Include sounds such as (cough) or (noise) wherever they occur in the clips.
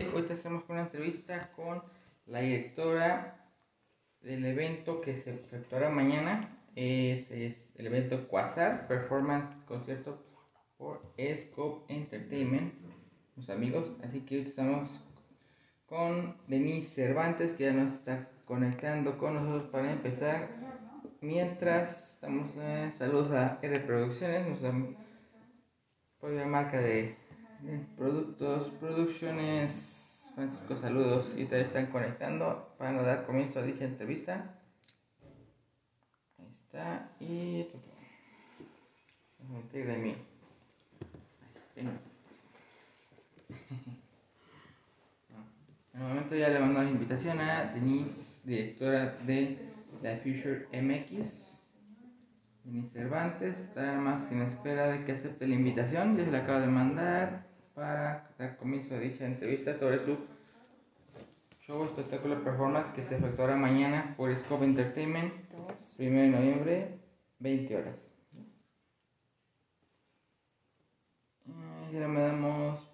Hoy hacemos una entrevista con la directora del evento que se efectuará mañana. Es, es el evento Quasar Performance Concierto por Scope Entertainment, los amigos. Así que hoy estamos con Denise Cervantes, que ya nos está conectando con nosotros para empezar. Mientras estamos, eh, saludos a R Producciones, nuestra propia marca de productos, producciones. Francisco, saludos. Y te están conectando para dar comienzo a dicha entrevista. Ahí está. Y. Integra mí. (laughs) En el momento ya le mando la invitación a Denise, directora de la Future MX. Denise Cervantes está más en espera de que acepte la invitación. Ya se la acabo de mandar para dar comienzo a dicha entrevista sobre su show espectáculo performance que se efectuará mañana por Scope Entertainment, 1 de noviembre, 20 horas. Ya, damos,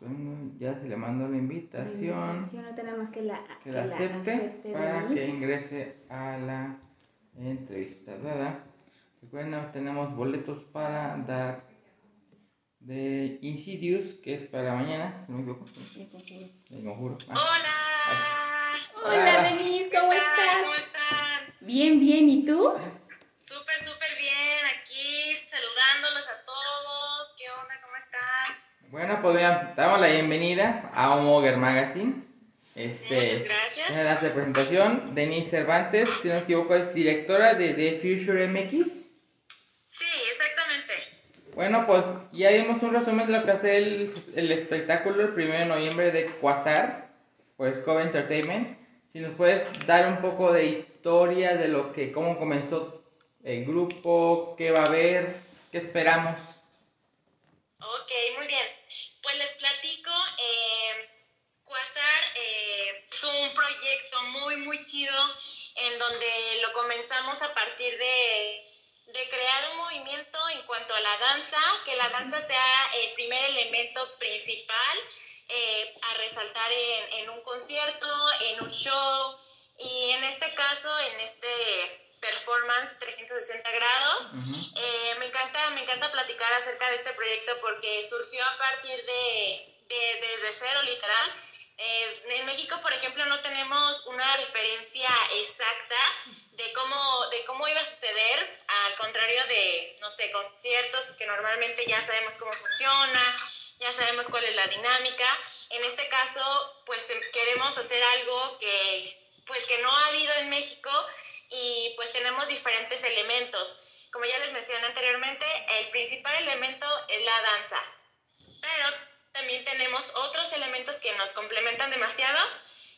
ya se le mandó la invitación. no tenemos que la, que la acepte, para que ingrese a la entrevista. ¿verdad? Recuerden, tenemos boletos para dar de Insidious, que es para mañana, no me equivoco. El conjuro. Ah. Hola. Hola, Denise, ¿cómo estás? ¿Cómo están? Bien, bien, ¿y tú? Súper, súper bien, aquí saludándolos a todos. ¿Qué onda? ¿Cómo están? Bueno, pues ya damos la bienvenida a Homoger Magazine. Este, Muchas gracias. Una de presentación, Denise Cervantes, si no me equivoco, es directora de The Future MX. Bueno, pues ya dimos un resumen de lo que hace el, espectáculo el 1 de noviembre de Quasar por Scope Entertainment. Si nos puedes dar un poco de historia de lo que, cómo comenzó el grupo, qué va a haber, qué esperamos. Ok, muy bien. Pues les platico. Eh, Quasar eh, un proyecto muy, muy chido en donde lo comenzamos a partir de de crear un movimiento en cuanto a la danza, que la danza sea el primer elemento principal eh, a resaltar en, en, un concierto, en un show y en este caso, en este performance 360 grados. Uh -huh. eh, me, encanta, me encanta platicar acerca de este proyecto porque surgió a partir de, de desde cero literal. Eh, en México, por ejemplo, no tenemos una referencia exacta de cómo, de cómo iba a suceder, al contrario de, no sé, conciertos que normalmente ya sabemos cómo funciona, ya sabemos cuál es la dinámica. En este caso, pues queremos hacer algo que, pues, que no ha habido en México y pues tenemos diferentes elementos. Como ya les mencioné anteriormente, el principal elemento es la danza, pero también tenemos otros elementos que nos complementan demasiado,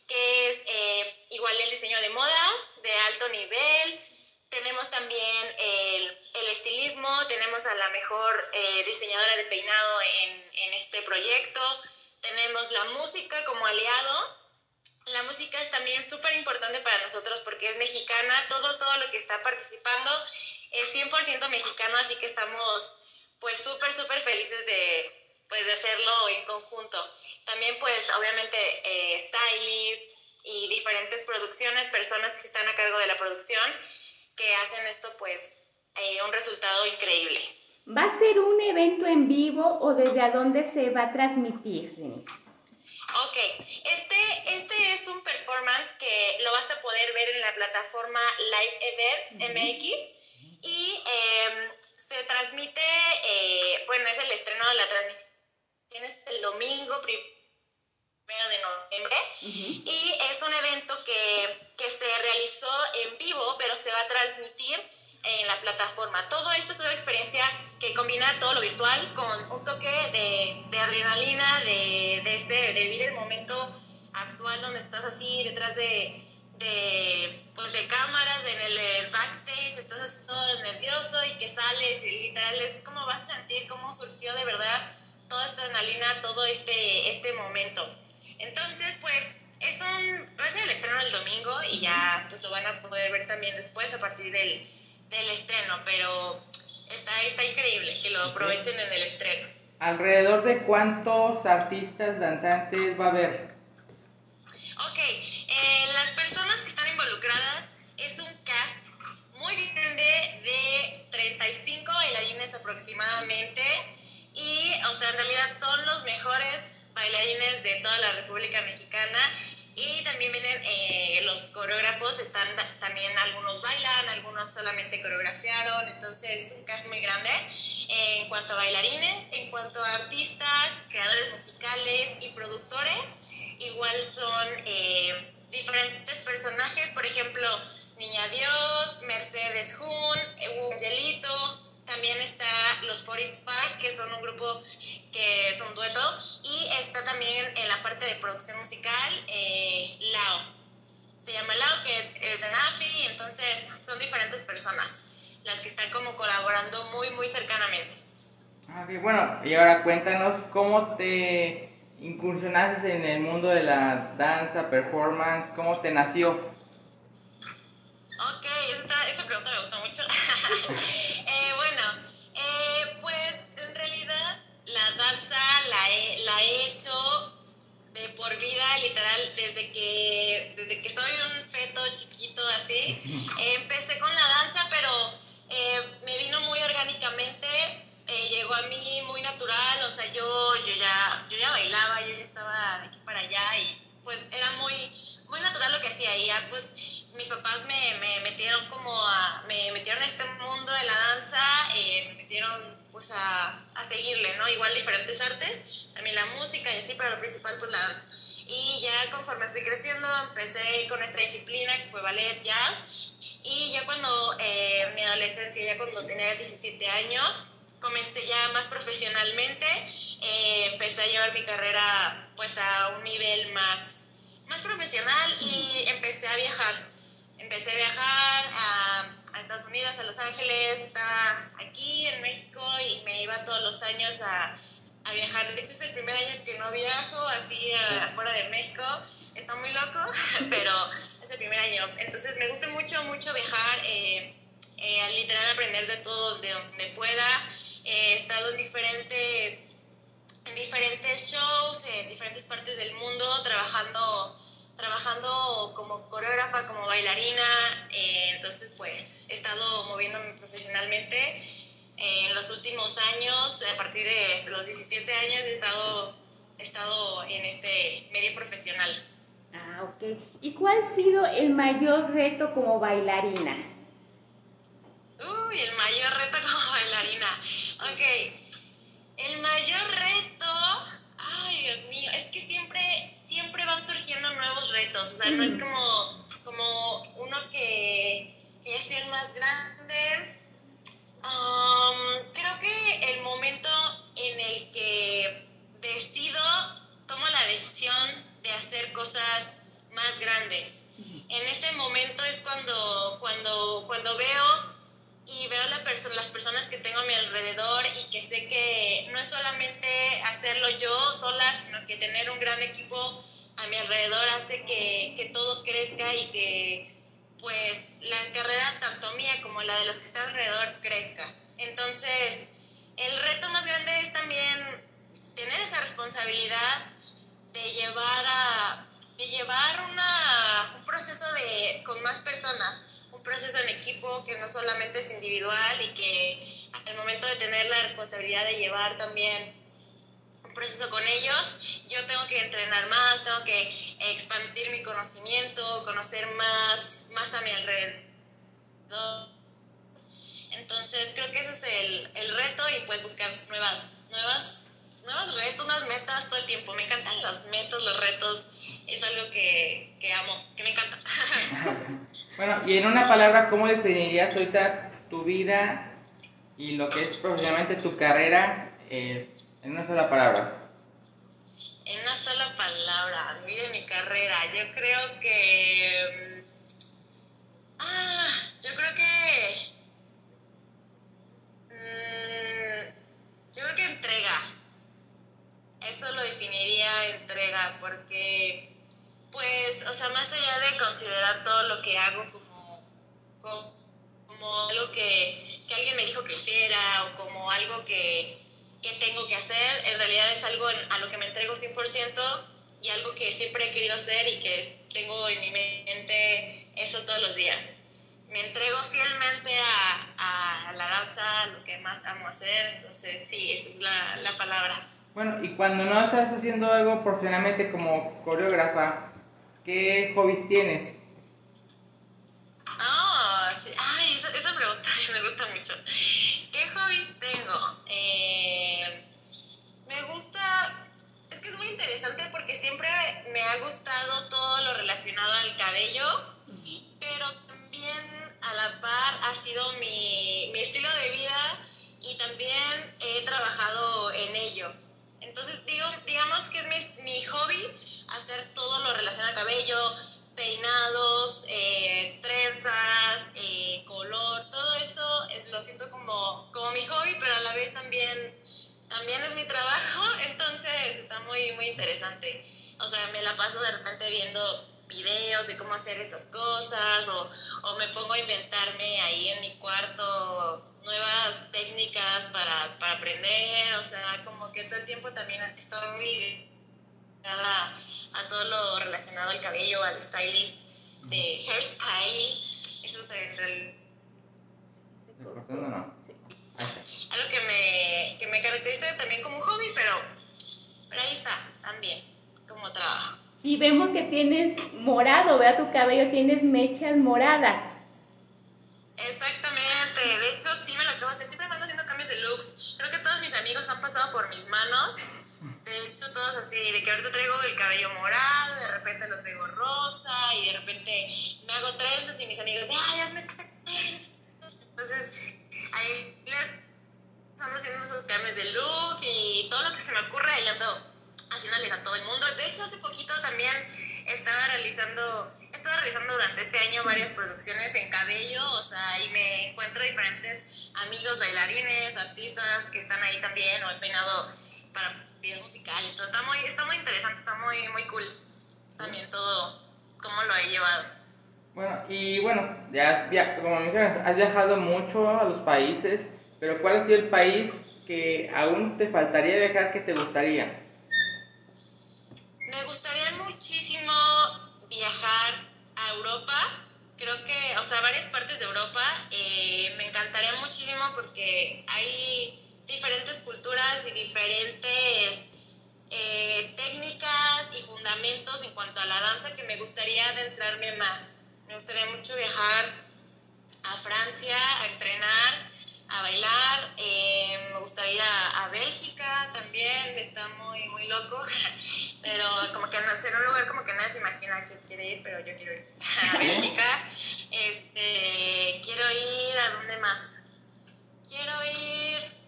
que es eh, igual el diseño de moda de alto nivel, tenemos también el, el estilismo, tenemos a la mejor eh, diseñadora de peinado en, en este proyecto, tenemos la música como aliado, la música es también súper importante para nosotros porque es mexicana, todo, todo lo que está participando es 100% mexicano, así que estamos pues súper, súper felices de, pues de hacerlo en conjunto. También pues obviamente eh, stylist y diferentes producciones, personas que están a cargo de la producción, que hacen esto pues eh, un resultado increíble. ¿Va a ser un evento en vivo o desde a dónde se va a transmitir, Denise? Ok, este, este es un performance que lo vas a poder ver en la plataforma Live Events. MX y eh, se transmite, eh, bueno, es el estreno de la transmisión es el domingo primero de noviembre uh -huh. y es un evento que, que se realizó en vivo pero se va a transmitir en la plataforma. Todo esto es una experiencia que combina todo lo virtual con un toque de, de adrenalina, de, de, este, de vivir el momento actual donde estás así detrás de, de, pues de cámaras, en el, el backstage, estás así todo nervioso y que sales y literal es como vas a sentir cómo surgió de verdad toda esta adrenalina, todo este, este momento. Entonces, pues es un, va a ser el estreno el domingo y ya pues lo van a poder ver también después a partir del, del estreno, pero está, está increíble que lo aprovechen en el estreno. ¿Alrededor de cuántos artistas danzantes va a haber? Ok, eh, las personas que están involucradas es un cast muy grande de 35 bailarines aproximadamente y, o sea, en realidad son los mejores bailarines de toda la República Mexicana. Y también vienen eh, los coreógrafos, están también algunos bailan, algunos solamente coreografiaron, entonces es un cast muy grande. En cuanto a bailarines, en cuanto a artistas, creadores musicales y productores, igual son eh, diferentes personajes, por ejemplo, Niña Dios, Mercedes Jun, Angelito, también está los 45, que son un grupo que es un dueto, y está también en la parte de producción musical eh, Lao. Se llama Lao, que es de Nafi, entonces son diferentes personas las que están como colaborando muy, muy cercanamente. Ah, bueno, y ahora cuéntanos cómo te incursionaste en el mundo de la danza, performance, cómo te nació. Ok, esa, esa pregunta me gusta mucho. (laughs) por vida, literal, desde que, desde que soy un feto chiquito así. (laughs) empecé con la danza, pero eh, me vino muy orgánicamente, eh, llegó a mí muy natural, o sea, yo, yo, ya, yo ya bailaba, yo ya estaba de aquí para allá y pues era muy, muy natural lo que hacía y ya pues mis papás me, me, metieron como a, me metieron en este mundo de la danza, eh, me metieron pues a, a, seguirle, ¿no? Igual diferentes artes, también la música y así, pero lo principal pues la danza. Y ya conforme fui creciendo empecé con esta disciplina que fue ballet, jazz, y ya cuando eh, mi adolescencia, ya cuando tenía 17 años, comencé ya más profesionalmente, eh, empecé a llevar mi carrera pues a un nivel más, más profesional y empecé a viajar empecé a viajar a, Estados Unidos, a Los Ángeles, estaba aquí en México y me iba todos los años a, a viajar. De hecho, es el primer año que no viajo así afuera de México. Está muy loco, (laughs) pero es el primer año. Entonces me gusta mucho, mucho viajar, eh, eh, literal aprender de todo de donde pueda. he estado en diferentes, en diferentes shows, en diferentes partes del mundo, trabajando trabajando como coreógrafa, como bailarina, eh, entonces pues he estado moviéndome profesionalmente. En los últimos años, a partir de los 17 años, he estado, he estado en este medio profesional. Ah, ok. ¿Y cuál ha sido el mayor reto como bailarina? Uy, el mayor reto como bailarina. Ok. El mayor reto, nuevos retos, o sea, no es como, como uno que, que ya sea el más grande. Um, creo que el momento en el que decido, tomo la decisión de hacer cosas más grandes. En ese momento es cuando, cuando, cuando veo y veo la las personas que tengo a mi alrededor y que sé que no es solamente hacerlo yo sola, sino que tener un gran equipo a mi alrededor hace que, que todo crezca y que pues la carrera tanto mía como la de los que están alrededor crezca. Entonces, el reto más grande es también tener esa responsabilidad de llevar a de llevar una, un proceso de, con más personas proceso en equipo que no solamente es individual y que al momento de tener la responsabilidad de llevar también proceso con ellos, yo tengo que entrenar más, tengo que expandir mi conocimiento, conocer más, más a mi alrededor. Entonces creo que ese es el, el reto y pues buscar nuevas, nuevas, nuevos retos, nuevas metas todo el tiempo. Me encantan las metas, los retos, es algo que, que amo, que me encanta. (laughs) bueno, y en una palabra, ¿cómo definirías ahorita tu vida y lo que es profesionalmente tu carrera eh, en una sola palabra? En una sola palabra, mi vida y mi carrera. Yo creo que... Ah, yo creo que... Mm, yo creo que entrega. Eso lo definiría entrega, porque pues, o sea, más allá de considerar todo lo que hago como, como, algo que, que, alguien me dijo que hiciera o como algo que, que tengo que hacer, en realidad es algo a lo que me entrego 100% y algo que siempre he querido hacer y que tengo en mi mente eso todos los días. me entrego fielmente a, a, la danza, lo que más amo hacer, entonces sí, esa es la, la palabra. Bueno, y cuando no estás haciendo algo profesionalmente como coreógrafa, ¿qué hobbies tienes? Ah, sí. Ay, esa, esa, pregunta (laughs) me gusta mucho. Stylist de hairstyle, eso es el... Algo que me, que me caracteriza también como un hobby, pero, pero ahí está, también, como trabajo. Sí, vemos que tienes morado, vea tu cabello, tienes mechas moradas. Exactamente, de hecho sí me lo acabo de hacer, siempre me ando haciendo cambios de looks. Creo que todos mis amigos han pasado por mis manos. De hecho, todos así, de que ahorita traigo el cabello morado, de repente lo traigo rosa, y de repente me hago trenzas y mis amigos de, ay, hazme trenzas. Entonces, ahí les ando haciendo esos cambios de look y todo lo que se me ocurre, ahí ando haciéndoles a todo el mundo. De hecho, hace poquito también estaba realizando estado realizando durante este año varias producciones en cabello, o sea, y me encuentro diferentes amigos bailarines, artistas que están ahí también, o he peinado para videos musicales, todo está muy, está muy interesante, está muy, muy cool también todo, cómo lo he llevado. Bueno, y bueno, ya, ya como mencionas, has viajado mucho a los países, pero ¿cuál ha sido el país que aún te faltaría viajar que te gustaría? Me gustaría muchísimo viajar a Europa. Creo que, o sea, varias partes de Europa eh, me encantaría muchísimo porque hay diferentes culturas y diferentes eh, técnicas y fundamentos en cuanto a la danza que me gustaría adentrarme más. Me gustaría mucho viajar a Francia a entrenar, a bailar. Eh, me gustaría ir a, a, Bélgica también, está muy, muy loco. (laughs) Pero como que no ser un lugar como que nadie se imagina que quiere ir, pero yo quiero ir (laughs) a Bélgica. Este, quiero ir a dónde más. Quiero ir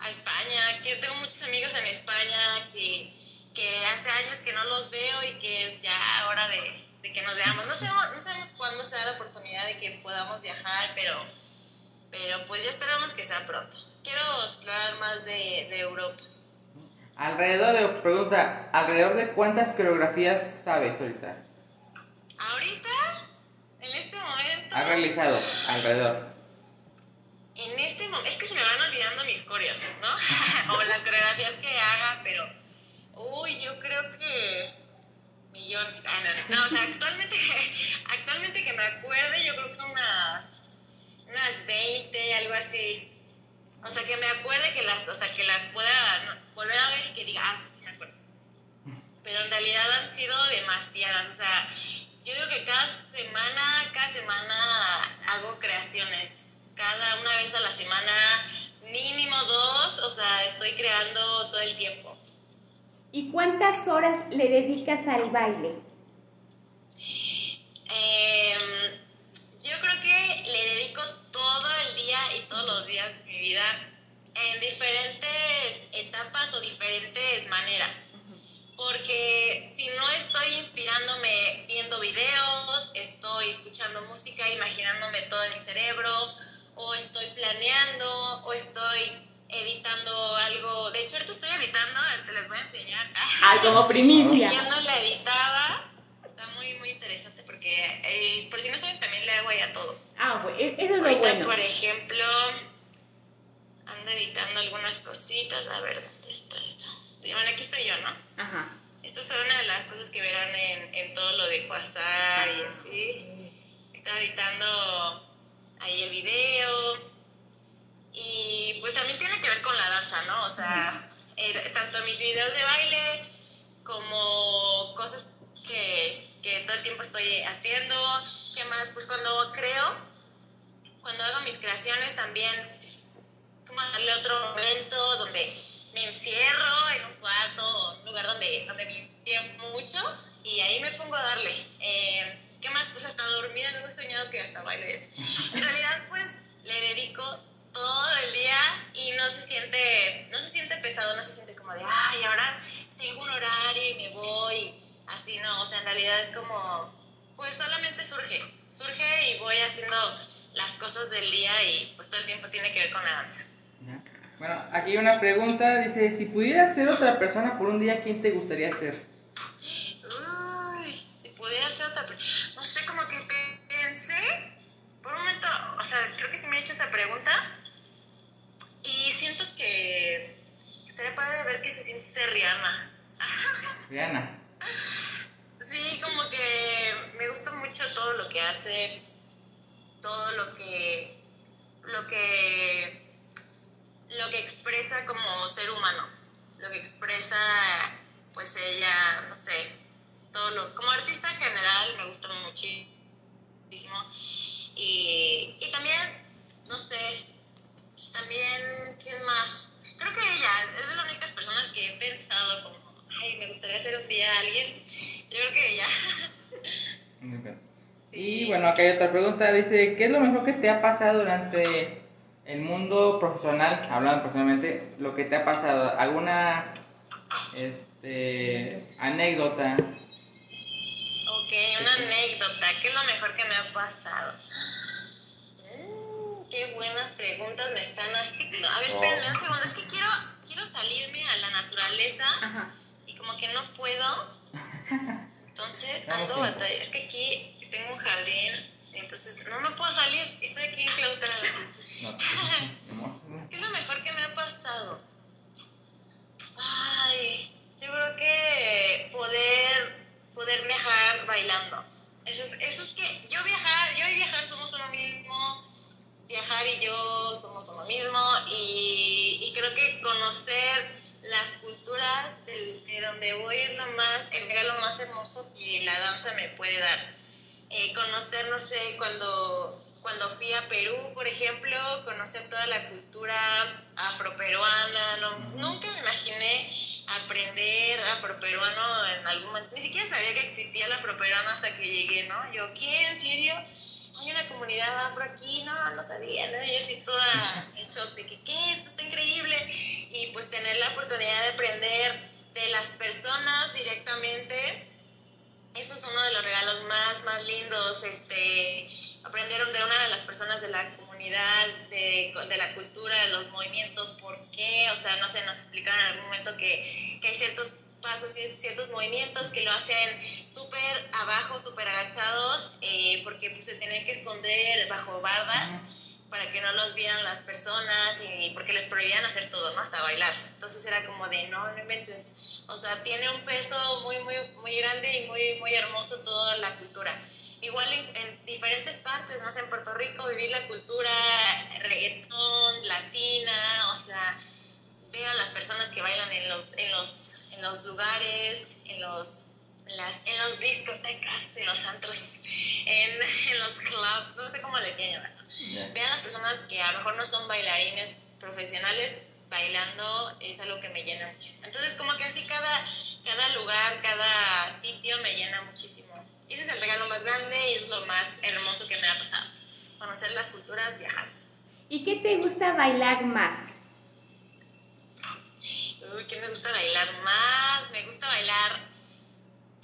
a España, que tengo muchos amigos en España que, que hace años que no los veo y que es ya hora de, de que nos veamos. No sabemos, no sabemos cuándo sea la oportunidad de que podamos viajar, pero, pero pues ya esperamos que sea pronto. Quiero explorar más de, de Europa. Alrededor de, pregunta, ¿alrededor de cuántas coreografías sabes ahorita? ¿Ahorita? ¿En este momento? ¿Has realizado alrededor? En este momento, es que se me van olvidando mis coreos, ¿no? (laughs) o las coreografías que haga, pero, uy, yo creo que millones. Ah, no, no, o sea, actualmente, actualmente que me acuerde, yo creo que unas, unas 20, algo así. O sea, que me acuerde que las, o sea, que las pueda volver a ver y que diga, ah, sí, sí me acuerdo. Pero en realidad han sido demasiadas, o sea, yo digo que cada semana, cada semana hago creaciones. Cada una vez a la semana, mínimo dos, o sea, estoy creando todo el tiempo. ¿Y cuántas horas le dedicas al baile? Eh, yo creo que le dedico todo el día y todos los días de mi vida en diferentes etapas o diferentes maneras. Porque si no estoy inspirándome viendo videos, estoy escuchando música, imaginándome todo en mi cerebro, o estoy planeando, o estoy editando algo. De hecho, ahorita estoy editando, te les voy a enseñar. (laughs) Ay, como primicia. Ya no la editaba. Está muy, muy interesante porque, eh, por si no saben, también le hago ahí a todo. Ah, bueno, eso es lo Ahorita, bueno. por ejemplo, ando editando algunas cositas. A ver, ¿dónde está esto? Bueno, aquí estoy yo, ¿no? Ajá. Estas son una de las cosas que verán en, en todo lo de Quasar y así. Estaba editando ahí el video. Y pues también tiene que ver con la danza, ¿no? O sea, eh, tanto mis videos de baile como cosas que, que todo el tiempo estoy haciendo. ¿Qué más? Pues cuando creo, cuando hago mis creaciones también, como darle otro momento donde me encierro en un cuarto, un lugar donde, donde me inspiro mucho y ahí me pongo a darle. Eh, ¿Qué más? Pues hasta dormida, no he soñado que hasta bailes. En realidad, pues le dedico todo el día y no se siente, no se siente pesado, no se siente como de, ay, ahora tengo un horario y me voy, así no, o sea, en realidad es como, pues solamente surge, surge y voy haciendo las cosas del día y pues todo el tiempo tiene que ver con la danza. Bueno, aquí hay una pregunta, dice, si pudieras ser otra persona por un día, ¿quién te gustaría ser? Ser otra no sé, como que pensé, por un momento, o sea, creo que sí me he hecho esa pregunta y siento que estaría padre ver qué se siente ser Rihanna. Rihanna. Sí, como que me gusta mucho todo lo que hace, todo lo que, lo que lo que expresa como ser humano, lo que expresa pues ella, no sé, todo lo, como artista en general me gusta muchísimo y, y también, no sé, pues, también, ¿quién más? Creo que ella es de las únicas personas que he pensado como, ay, me gustaría ser un día alguien, yo creo que ella. Y bueno, acá hay otra pregunta, dice, ¿qué es lo mejor que te ha pasado durante el mundo profesional, hablando profesionalmente, lo que te ha pasado, alguna este, anécdota. Una anécdota, ¿qué es lo mejor que me ha pasado? Mm, qué buenas preguntas me están haciendo. A ver, espérenme un segundo, es que quiero, quiero salirme a la naturaleza y como que no puedo. Entonces ando batalla. Es que aquí tengo un jardín entonces, no me puedo salir, estoy aquí enclaustrada. ¿Qué es lo mejor que me ha pasado? Ay, yo creo que poder, poder viajar bailando. Eso es, eso es que yo viajar, yo y viajar somos uno mismo, viajar y somos uno mismo, y, y creo que conocer las culturas de, de donde voy es lo más, el regalo más hermoso que la danza me puede dar eh, conocer, no sé, cuando, cuando fui a Perú, por ejemplo, conocer toda la cultura afroperuana, no, nunca me imaginé aprender afroperuano en algún momento, ni siquiera sabía que existía el afroperuano hasta que llegué, ¿no? Yo, ¿qué? ¿En serio? Hay una comunidad afro aquí, no, no sabía, ¿no? Yo sí toda en shock de que, ¿qué? Esto está increíble. Y pues tener la oportunidad de aprender de las personas directamente eso es uno de los regalos más, más lindos. Este, aprendieron de una de las personas de la comunidad, de, de, la cultura, de los movimientos, por qué, o sea, no sé, nos explicaron en algún momento que, que hay ciertos pasos, ciertos movimientos que lo hacen súper abajo, súper agachados, eh, porque pues, se tienen que esconder bajo bardas para que no los vieran las personas y porque les prohibían hacer todo, ¿no? Hasta bailar. Entonces era como de, no, no inventes. O sea, tiene un peso muy, muy, muy grande y muy, muy hermoso toda la cultura. Igual en, diferentes partes, no sé, en Puerto Rico vivir la cultura reggaetón, latina, o sea, vean las personas que bailan en los, en los, en los lugares, en los las, en los discotecas, en los antros, en, en los clubs, no sé cómo le llaman. Vean las personas que a lo mejor no son bailarines profesionales, bailando es algo que me llena muchísimo. Entonces, como que así cada, cada lugar, cada sitio me llena muchísimo. Y ese es el regalo más grande y es lo más hermoso que me ha pasado. Conocer las culturas, viajar. ¿Y qué te gusta bailar más? Uy, ¿qué me gusta bailar más? Me gusta bailar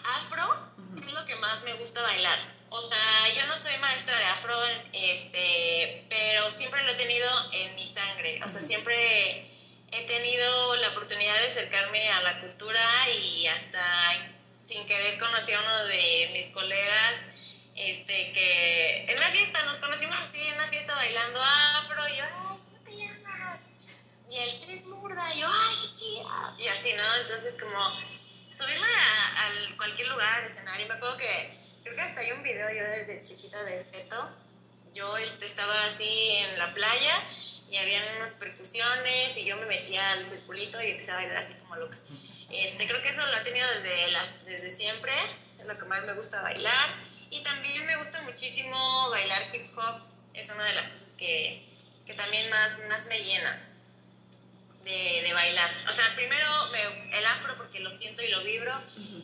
afro, es lo que más me gusta bailar o sea, yo no soy maestra de afro, este, pero siempre lo he tenido en mi sangre. O sea, siempre he tenido la oportunidad de acercarme a la cultura y hasta sin querer conocí a uno de mis colegas este, que en una fiesta, nos conocimos así en una fiesta bailando afro, y yo, ay, ¿cómo te llamas? Y el Chris Murda, y yo, ay, qué chida. Y así, ¿no? Entonces, como subirme a, cualquier lugar, escenario, me acuerdo que Creo que hasta hay un video yo desde chiquita de Feto, yo este, estaba así en la playa y habían unas percusiones y yo me metía al circulito y empecé a bailar así como loca. Este, creo que eso lo he tenido desde, las, desde siempre, es lo que más me gusta bailar. Y también me gusta muchísimo bailar hip hop, es una de las cosas que, que también más, más me llena de, de bailar. O sea, primero me- el afro porque lo siento y lo vibro,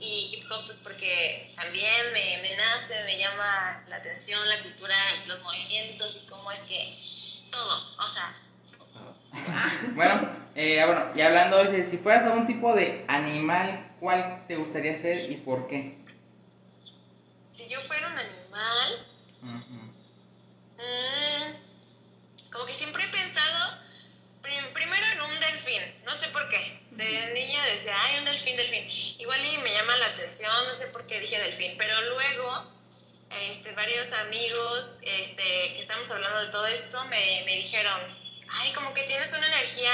y hip hop pues porque también me, me nace, me llama la atención la cultura, los movimientos y cómo es que todo, o sea, (laughs) Bueno, eh, bueno, y hablando de si fueras algún tipo de animal, ¿cuál te gustaría ser y por qué? si yo fuera un animal, Ujú. Mm, como que siempre he pensado prim- primero en un delfín, no sé por qué. De niña decía, ay, un delfín, delfín. Igual y me llama la atención, qué dije delfín, pero luego este, varios amigos este, que estamos hablando de todo esto me, me dijeron, ay, como que tienes una energía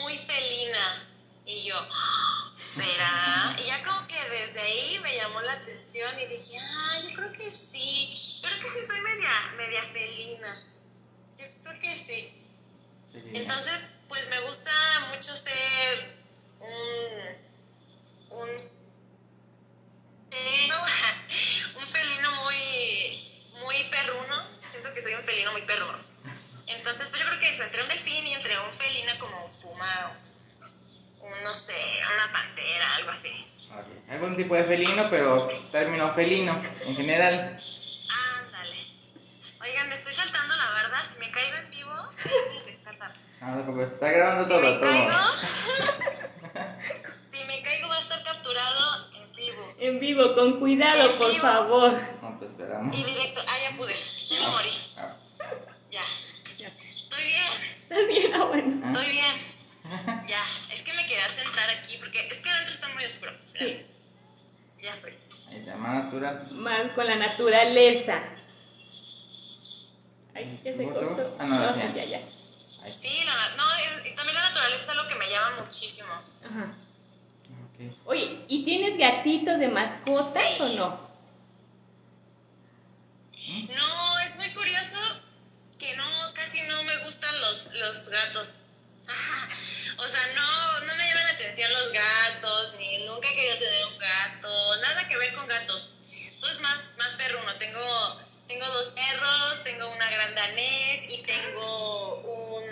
muy felina. Y yo, "Ah, ¿será? Y ya como que desde ahí me llamó la atención y dije, ah, yo creo que sí. Yo creo que sí soy media, media felina. Yo creo que sí. Entonces, pues me gusta mucho ser un, un, felino, (laughs) un felino muy, muy perruno. Siento que soy un felino muy perruno. Entonces, pues yo creo que eso, entre un delfín y entre un felino como un puma, un, no sé, una pantera, algo así. Algún tipo de felino, pero término felino en general. Ándale. Oigan, me estoy saltando la barda. Si me caigo en vivo, (laughs) descartar. No, no, pues está grabando Si todo, me todo. caigo, (laughs) En vivo, con cuidado, En por vivo. favor. No, te esperamos. Y directo, ah, ya pude, ya me morí, Ah, ya. Ya. Estoy bien, Está bien, ah, bueno. estoy bien. Ya, es que me quería sentar aquí porque es que adentro está muy oscuro. Sí, Ya estoy. Ahí está, más natural. más con la naturaleza. Ay, ya se ¿Cortó? Ah, no, No, ya. sí, ya. Sí, la, no, y, y también la naturaleza es algo que me llama muchísimo. Ajá. Oye, ¿y tienes gatitos de mascotas Sí. o no? No, es muy curioso que no, casi no me gustan los, los gatos. (laughs) o sea, no, no me llaman la atención los gatos, ni nunca he querido tener un gato, nada que ver con gatos. Todo es más, más perruno. Tengo, tengo dos perros, tengo una gran danés y tengo un,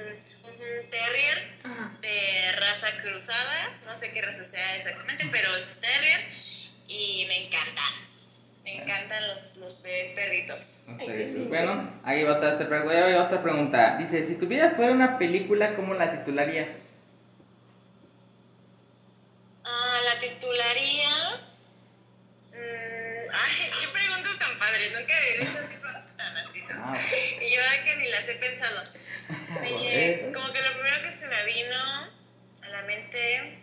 un terrier Ajá. de raza cruzada, no sé qué raza sea exactamente, pero es un terrier y me encantan. Me encantan los, los bebés perritos. Ay, lindo. Bueno, ahí va otra, otra pregunta. ahí va otra pregunta. Dice, si tu vida fuera una película, ¿cómo la titularías? Ah, la titularía. mm, (laughs) ay, qué preguntas tan padres. Nunca había hecho así preguntas tan así. ¿no? Ah, Y yo de que ni las he pensado. Oye, como que lo primero que se me vino a la mente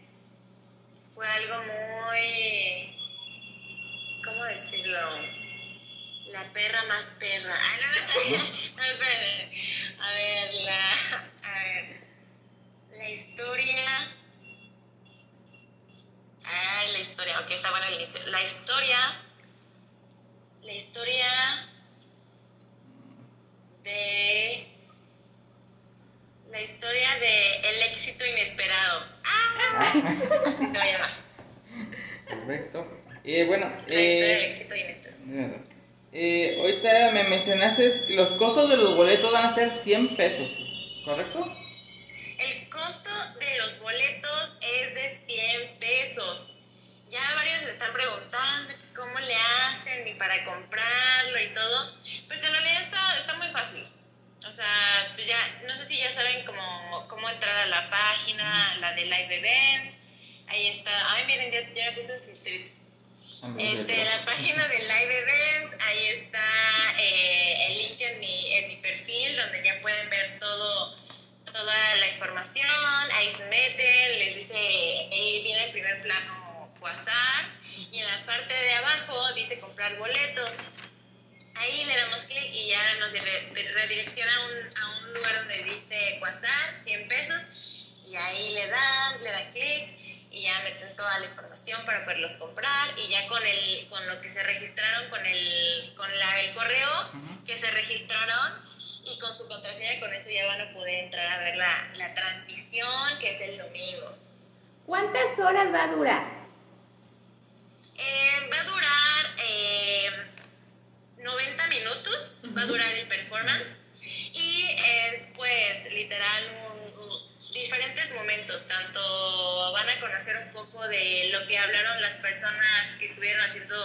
fue algo muy. ¿Cómo decirlo? La perra más perra. Ah, no, no, no, no, espérate. A ver, la. A ver. La historia. Ah, la historia. Ok, está bueno el inicio. La historia. La historia de la historia de el éxito inesperado. Ah, así se va a llamar. Perfecto. Eh, bueno, La historia del eh, éxito inesperado. eh, ahorita me mencionaste que los costos de los boletos van a ser 100 pesos, ¿correcto? El costo de los boletos es de 100 pesos. Ya varios se están preguntando cómo le hacen y para comprarlo y todo. Pues en realidad está, está muy fácil. O sea, pues ya, ya saben cómo, cómo entrar a la página, la de Live Events. Ahí está. Ay, miren, ya, ya me puse un filtrito. Este, la página de Live Events, ahí está eh, el link en mi, en mi perfil donde ya pueden ver todo, toda la información, ahí se meten, les dice, ahí viene el primer plano Quasar y en la parte de abajo dice comprar boletos. Ahí le damos clic y ya nos dire- redirecciona a un, a un lugar donde dice Quasar, 100 pesos, y ahí le dan, le dan clic y ya meten toda la información para poderlos comprar y ya con el con lo que se registraron con el con la, el correo que se registraron y con su contraseña con eso ya van a poder entrar a ver la, la transmisión que es el domingo. ¿Cuántas horas va a durar? Eh, va a durar eh, 90 minutos, va a durar el performance. Y es pues literal un, un- diferentes momentos, tanto van a conocer un poco de lo que hablaron las personas que estuvieron haciendo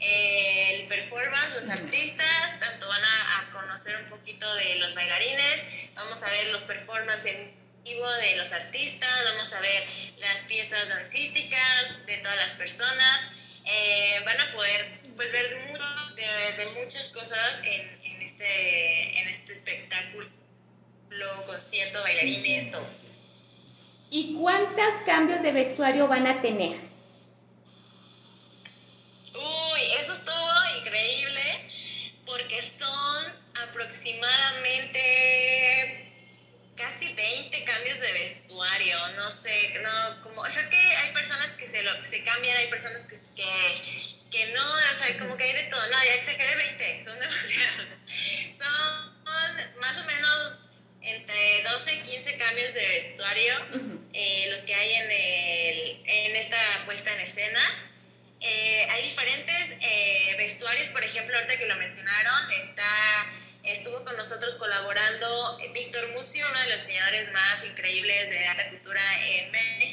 eh, el performance, los artistas, tanto van a, a conocer un poquito de los bailarines, vamos a ver los performances en vivo de los artistas, vamos a ver las piezas dancísticas de todas las personas, eh, van a poder pues ver de, de muchas cosas en, en este, en este espectáculo, concierto, bailarines, todo. ¿Y cuántos cambios de vestuario van a tener? Uy, eso estuvo increíble porque son aproximadamente casi 20 cambios de vestuario, no sé, no, como, o sea, es que hay personas que se, lo, se cambian, hay personas que, que, que no, o sea, como que hay de todo, no, ya exageré 20, son (laughs) demasiados. Son más o menos entre 12 y 15 cambios de vestuario, eh, los que hay en, el, en esta puesta en escena. Eh, hay diferentes eh, vestuarios, por ejemplo, ahorita que lo mencionaron, está, estuvo con nosotros colaborando Víctor Mucio, uno de los diseñadores más increíbles de alta costura en México,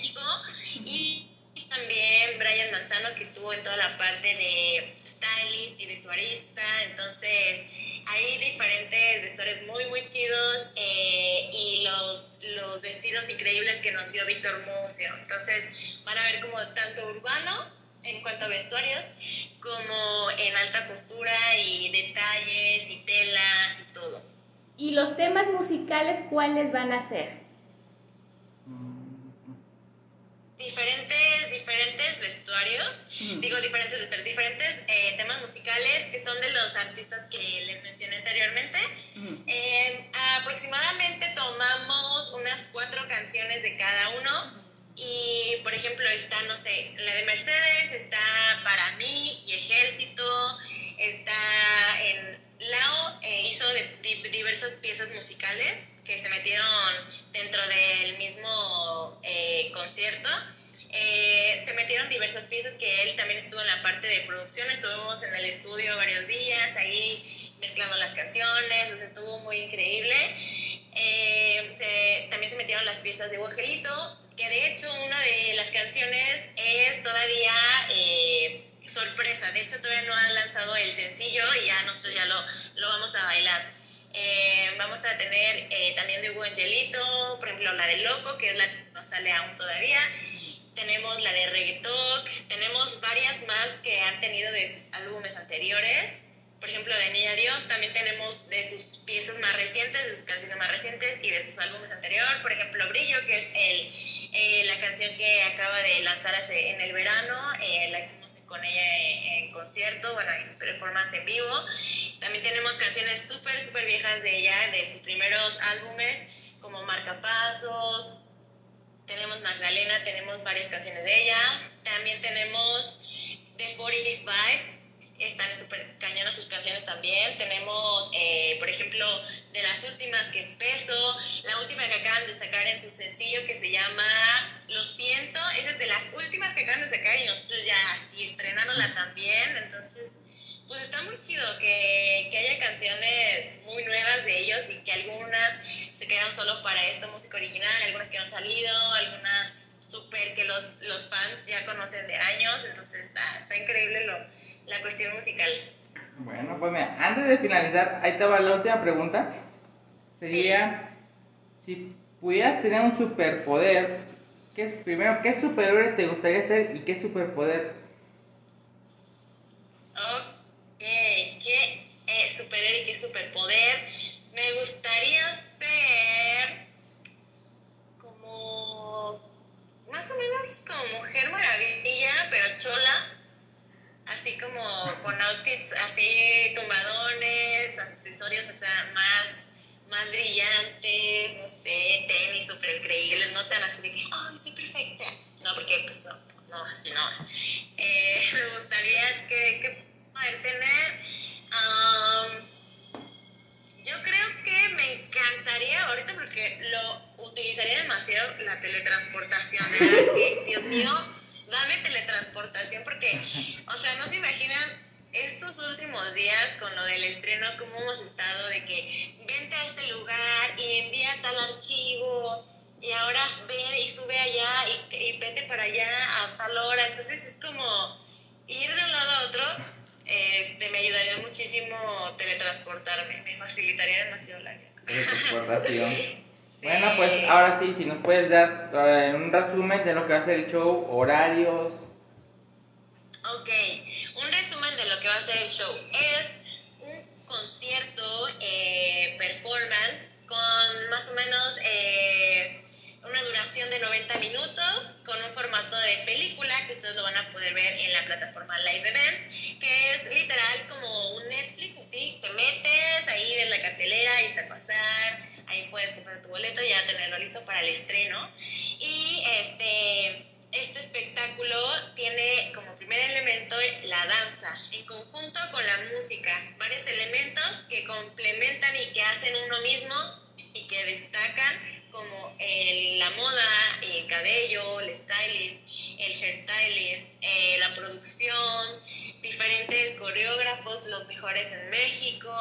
también Brian Manzano, que estuvo en toda la parte de stylist y vestuarista, entonces hay diferentes vestuarios muy, muy chidos eh, y los, los vestidos increíbles que nos dio Víctor Mucio, entonces van a ver como tanto urbano, en cuanto a vestuarios, como en alta costura y detalles y telas y todo. ¿Y los temas musicales cuáles van a ser? Diferentes, diferentes vestuarios, digo diferentes vestuarios, diferentes eh, temas musicales que son de los artistas que les mencioné anteriormente. Eh, aproximadamente tomamos unas cuatro canciones de cada uno y, por ejemplo, está, no sé, la de Mercedes, está Para mí y Ejército, está en Lao, eh, hizo de- di- diversas piezas musicales que se metieron dentro del mismo concierto. Eh, se metieron diversas piezas que él también estuvo en la parte de producción, estuvimos en el estudio varios días, ahí mezclando las canciones, o sea, estuvo muy increíble. Eh, se- también se metieron las piezas de Angelito, que de hecho una de las canciones es todavía eh, sorpresa, de hecho todavía no han lanzado el sencillo y ya nosotros ya lo, lo vamos a bailar. Eh, vamos a tener eh, también de Hugo Angelito, por ejemplo la de Loco, que es la no sale aún todavía. Tenemos la de Reggaeton, tenemos varias más que han tenido de sus álbumes anteriores. Por ejemplo, de Niña Dios, también tenemos de sus piezas más recientes, de sus canciones más recientes y de sus álbumes anteriores. Por ejemplo, Brillo, que es el, eh, la canción que acaba de lanzar hace- en el verano, eh, la hicimos con ella en, en concierto, bueno, en performance en vivo. También tenemos canciones súper, súper viejas de ella, de sus primeros álbumes, como Marcapasos, tenemos Magdalena, tenemos varias canciones de ella. También tenemos The 45, están súper cañonas sus canciones también. Tenemos, eh, por ejemplo, de las últimas que es Peso, la última que acaban de sacar en su sencillo que se llama Lo siento, esa es de las últimas que acaban de sacar y nosotros ya así estrenándola también. Entonces, pues está muy chido que, que haya canciones muy nuevas de ellos y que algunas se quedan solo para esta música original, algunas que no han salido, algunas súper que los, los fans ya conocen de años, entonces está, está increíble lo, la cuestión musical. Bueno, pues mira, antes de finalizar, ahí va la última pregunta. Sería, si pudieras tener un superpoder, ¿qué primero, ¿qué superhéroe te gustaría ser y qué superpoder? Ok, ¿qué eh, superhéroe y qué superpoder? pero chola, así como con outfits así tumbadones, accesorios, o sea, más, más brillantes, no sé, tenis súper increíbles, no tan así de que, oh, soy perfecta. No, porque pues no, no, así no. Eh, (laughs) me gustaría que, que poder tener... Um, yo creo que me encantaría ahorita porque lo utilizaría demasiado la teletransportación, ¿verdad? Dios mío dame teletransportación porque, o sea, no se imaginan estos últimos días con lo del estreno, cómo hemos estado de que vente a este lugar y envía tal archivo y ahora ve y sube allá y, y vete para allá a tal hora. Entonces es como ir de un lado a otro. Este, me ayudaría muchísimo teletransportarme, me facilitaría demasiado la vida. (laughs) Sí. Bueno, pues ahora sí, si nos puedes dar eh, un resumen de lo que va a ser el show, horarios. Ok, un resumen de lo que va a ser el show. Es un concierto, eh, performance, con más o menos eh, una duración de 90 minutos, con un formato de película que ustedes lo van a poder ver en la plataforma Live Events, que es literal como un Netflix, ¿sí? Te metes, ahí ves la cartelera y está pasar, ahí puedes comprar tu boleto y ya tenerlo listo para el estreno. Y este este espectáculo tiene como primer elemento la danza, en conjunto con la música, varios elementos que complementan y que hacen uno mismo y que destacan como el- la moda, el cabello, el stylist, el hairstylist, eh, la producción, diferentes coreógrafos, los mejores en México,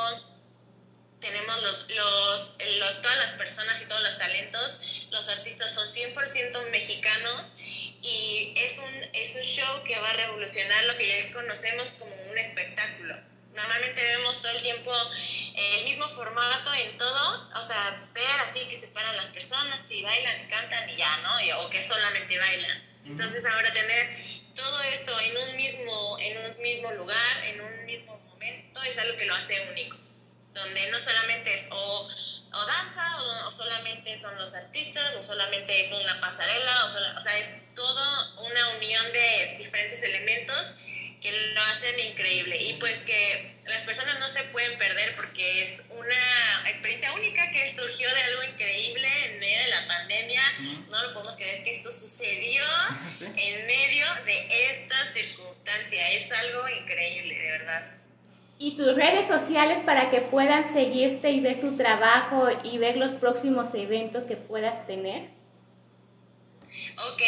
tenemos los, los, los- todas las personas y todos los talentos, los artistas son 100% mexicanos y es un, es un show que va a revolucionar lo que ya conocemos como un espectáculo. Normalmente vemos todo el tiempo el mismo formato en todo, o sea, ver así que se paran las personas y bailan y cantan y ya, ¿no? Y- o que solamente bailan. Entonces ahora tener todo esto en un mismo, en un mismo lugar, en un mismo momento, es algo que lo hace único donde no solamente es o, o danza, o, o solamente son los artistas, o solamente es una pasarela, o, sola- o sea, es toda una unión de diferentes elementos que lo hacen increíble y pues que las personas no se pueden perder porque es una experiencia única que surgió de algo increíble en medio de la pandemia. No lo podemos creer que esto sucedió (laughs) en medio de esta circunstancia. Es algo increíble, de verdad. Y tus redes sociales para que puedan seguirte y ver tu trabajo y ver los próximos eventos que puedas tener. Ok,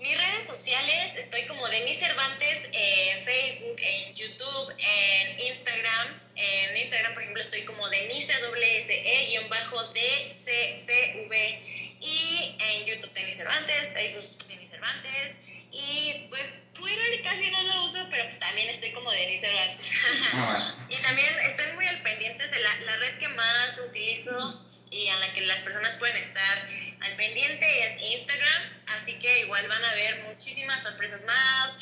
mis redes sociales, estoy como Denise Cervantes en Facebook, en YouTube, en Instagram. En Instagram, por ejemplo, estoy como Denise WSE-DCCV. Y en YouTube Denise Cervantes, Facebook Denise Cervantes. Y pues Twitter casi no lo uso, pero también estoy como Denise Cervantes. (laughs) Ah, Y también estoy muy al pendiente de la, la red que más utilizo y a la que las personas pueden estar al pendiente es Instagram, así que igual van a ver muchísimas sorpresas más.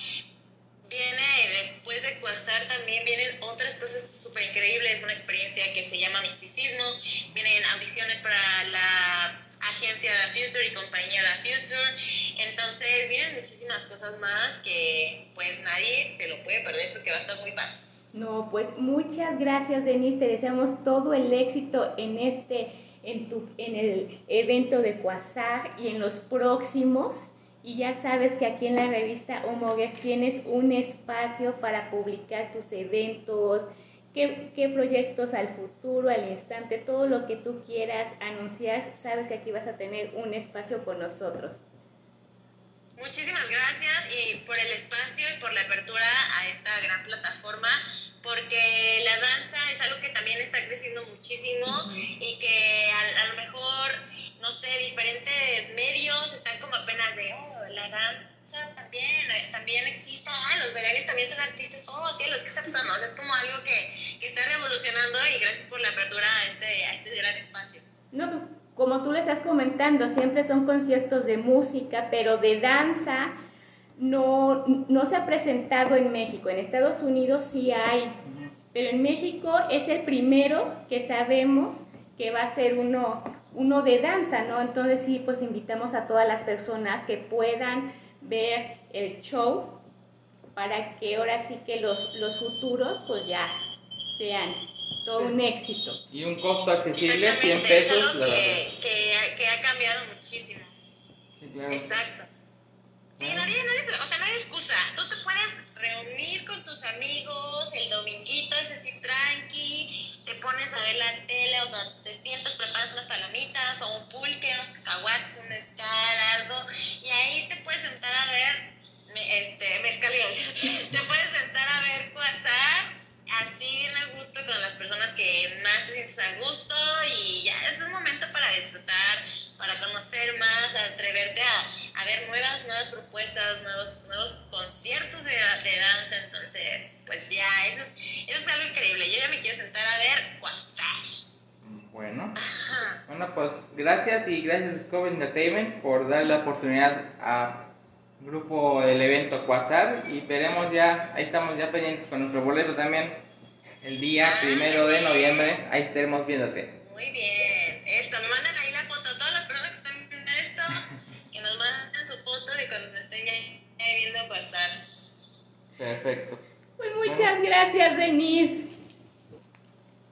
Viene después de Quasar también vienen otras cosas súper increíbles, una experiencia que se llama misticismo, vienen audiciones para la agencia The Future y compañía The Future, entonces muchísimas cosas más que pues nadie se lo puede perder porque va a estar muy padre. No, pues muchas gracias Denise, te deseamos todo el éxito en este, en tu, en el evento de Quasar y en los próximos. Y ya sabes que aquí en la revista Homoger tienes un espacio para publicar tus eventos, qué, qué proyectos al futuro, al instante, todo lo que tú quieras anunciar, sabes que aquí vas a tener un espacio con nosotros. Muchísimas gracias y por el espacio y por la apertura a esta gran plataforma, porque la danza es algo que también está creciendo muchísimo y que a, a lo mejor, no sé, diferentes medios están como apenas de, oh, la danza también, eh, también existe, ah, los bailarines también son artistas, oh, cielos, ¿qué está pasando? O sea, es como algo que, que está revolucionando y gracias por la apertura a este, a este gran espacio. No, pues, como tú le estás comentando, siempre son conciertos de música, pero de danza no, no se ha presentado en México. En Estados Unidos sí hay, pero en México es el primero que sabemos que va a ser uno, uno de danza, ¿no? Entonces sí, pues invitamos a todas las personas que puedan ver el show para que ahora sí que los, los futuros pues ya sean todo un éxito. Y un costo accesible, 100 Exactamente, es pesos. algo la verdad. que, que, ha- que ha cambiado muchísimo. Sí, claro. Exacto. Sí, Ah. nadie, nadie, se- o sea, nadie excusa. Tú te puedes reunir con tus amigos el dominguito, es decir, tranqui, te pones a ver la tele, o sea, te sientas, preparas unas palomitas o un pulque, unos cacahuates, un mezcal, algo, y ahí te puedes sentar a ver (laughs) te puedes sentar a ver Quasar así bien a gusto con las personas que más te sientes a gusto y ya es un momento para disfrutar, para conocer más, atreverte a, a ver nuevas, nuevas propuestas, nuevos, nuevos conciertos de, de danza. Entonces, pues ya, eso es, eso es algo increíble. Yo ya me quiero sentar a ver Quasar. Bueno, bueno, pues gracias y gracias Scope Entertainment por darle la oportunidad a grupo del evento Quasar y veremos ya, ahí estamos ya pendientes con nuestro boleto también el día Ah, primero de noviembre, ahí estaremos viéndote. Muy bien, esto, me mandan ahí la foto, todas las personas que están viendo esto, (laughs) que nos manden su foto de cuando estén ya, ya viendo Quasar. Perfecto. Pues muchas gracias, Denise.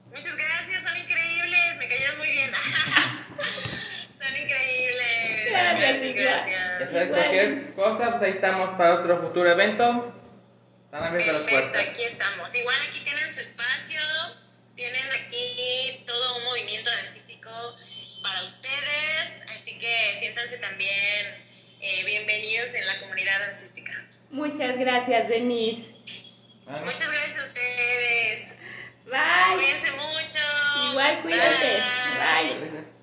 Muchas gracias, son increíbles, me cayeron muy bien. (laughs) son increíbles. Gracias. Ya gracias. sabes, cualquier cosa, pues ahí estamos para otro futuro evento. Están abiertas las Perfecto, puertas. aquí estamos. Igual aquí tienen su espacio, tienen aquí todo un movimiento dancístico para ustedes, así que siéntanse también eh, bienvenidos en la comunidad dancística. Muchas gracias, Denise. Bueno, Muchas gracias a ustedes. Bye. Cuídense mucho. Igual, cuídate. Bye.